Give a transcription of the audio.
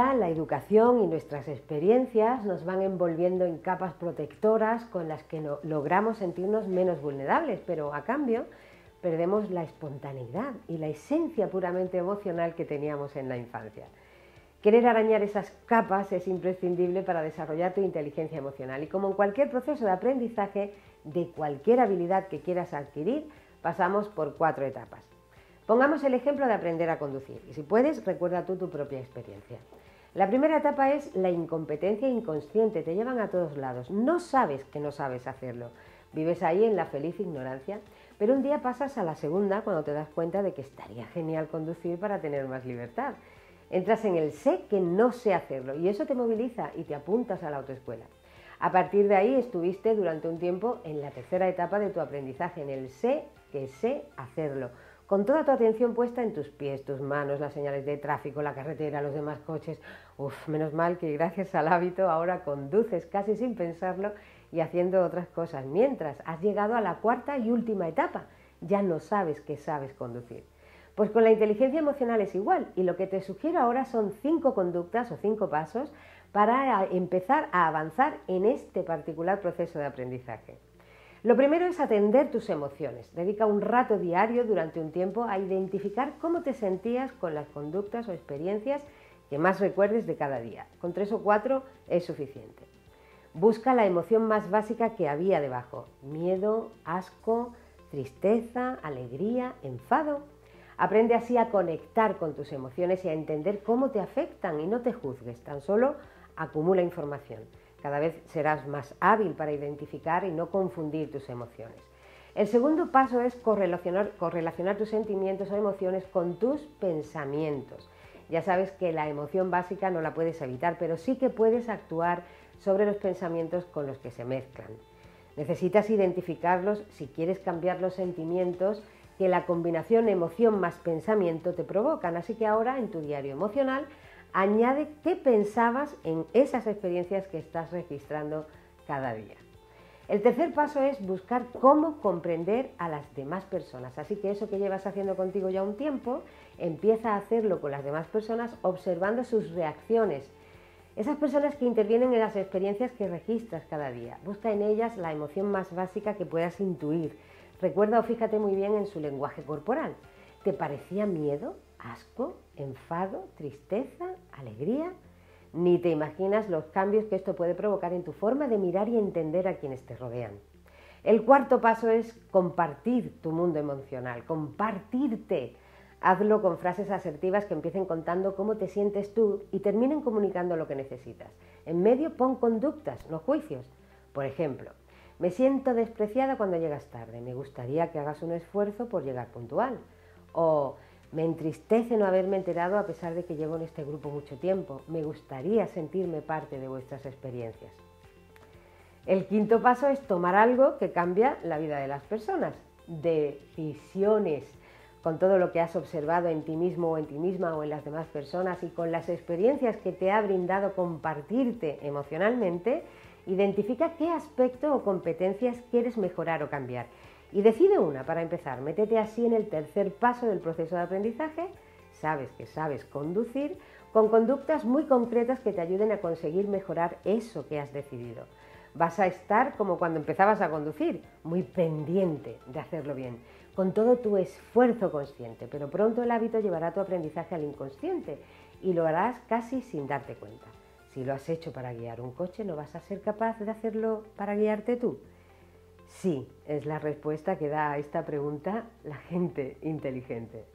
educación y nuestras experiencias nos van envolviendo en capas protectoras con las que logramos sentirnos menos vulnerables, pero a cambio perdemos la espontaneidad y la esencia puramente emocional que teníamos en la infancia. Querer arañar esas capas es imprescindible para desarrollar tu inteligencia emocional y como en cualquier proceso de aprendizaje de cualquier habilidad que quieras adquirir, pasamos por cuatro etapas. Pongamos el ejemplo de aprender a conducir y si puedes, recuerda tú tu propia experiencia. La primera etapa es la incompetencia inconsciente, te llevan a todos lados, no sabes que no sabes hacerlo, vives ahí en la feliz ignorancia, pero un día pasas a la segunda cuando te das cuenta de que estaría genial conducir para tener más libertad. Entras en el sé que no sé hacerlo y eso te moviliza y te apuntas a la autoescuela. A partir de ahí estuviste durante un tiempo en la tercera etapa de tu aprendizaje, en el sé que sé hacerlo, con toda tu atención puesta en tus pies, tus manos, las señales de tráfico, la carretera, los demás coches. Uf, menos mal que gracias al hábito ahora conduces casi sin pensarlo y haciendo otras cosas, mientras has llegado a la cuarta y última etapa, ya no sabes que sabes conducir. Pues con la inteligencia emocional es igual y lo que te sugiero ahora son cinco conductas o cinco pasos para empezar a avanzar en este particular proceso de aprendizaje. Lo primero es atender tus emociones. Dedica un rato diario durante un tiempo a identificar cómo te sentías con las conductas o experiencias que más recuerdes de cada día. Con tres o cuatro es suficiente. Busca la emoción más básica que había debajo. Miedo, asco, tristeza, alegría, enfado Aprende así a conectar con tus emociones y a entender cómo te afectan y no te juzgues, tan solo acumula información. Cada vez serás más hábil para identificar y no confundir tus emociones. El segundo paso es correlacionar, tus sentimientos o emociones con tus pensamientos. Ya sabes que la emoción básica no la puedes evitar, pero sí que puedes actuar sobre los pensamientos con los que se mezclan. Necesitas identificarlos si quieres cambiar los sentimientos que la combinación emoción más pensamiento te provocan. Así que ahora en tu diario emocional añade qué pensabas en esas experiencias que estás registrando cada día. El tercer paso es buscar cómo comprender a las demás personas. Así que eso que llevas haciendo contigo ya un tiempo, empieza a hacerlo con las demás personas observando sus reacciones. Esas personas que intervienen en las experiencias que registras cada día. Busca en ellas la emoción más básica que puedas intuir Recuerda o fíjate muy bien en su lenguaje corporal. ¿Te parecía miedo, asco, enfado, tristeza, alegría? Ni te imaginas los cambios que esto puede provocar en tu forma de mirar y entender a quienes te rodean. El cuarto paso es compartir tu mundo emocional, compartirte. Hazlo con frases asertivas que empiecen contando cómo te sientes tú y terminen comunicando lo que necesitas. En medio pon conductas, no juicios. Por ejemplo, me siento despreciada cuando llegas tarde. Me gustaría que hagas un esfuerzo por llegar puntual. O me entristece no haberme enterado a pesar de que llevo en este grupo mucho tiempo. Me gustaría sentirme parte de vuestras experiencias. El quinto paso es tomar algo que cambia la vida de las personas. Decisiones. Con todo lo que has observado en ti mismo o en ti misma o en las demás personas y con las experiencias que te ha brindado compartirte emocionalmente, Identifica qué aspecto o competencias quieres mejorar o cambiar. Y decide una para empezar. Métete así en el tercer paso del proceso de aprendizaje. Sabes que sabes conducir con conductas muy concretas que te ayuden a conseguir mejorar eso que has decidido. Vas a estar como cuando empezabas a conducir, muy pendiente de hacerlo bien, con todo tu esfuerzo consciente, pero pronto el hábito llevará tu aprendizaje al inconsciente y lo harás casi sin darte cuenta. Si lo has hecho para guiar un coche, ¿no vas a ser capaz de hacerlo para guiarte tú? Sí, es la respuesta que da a esta pregunta la gente inteligente.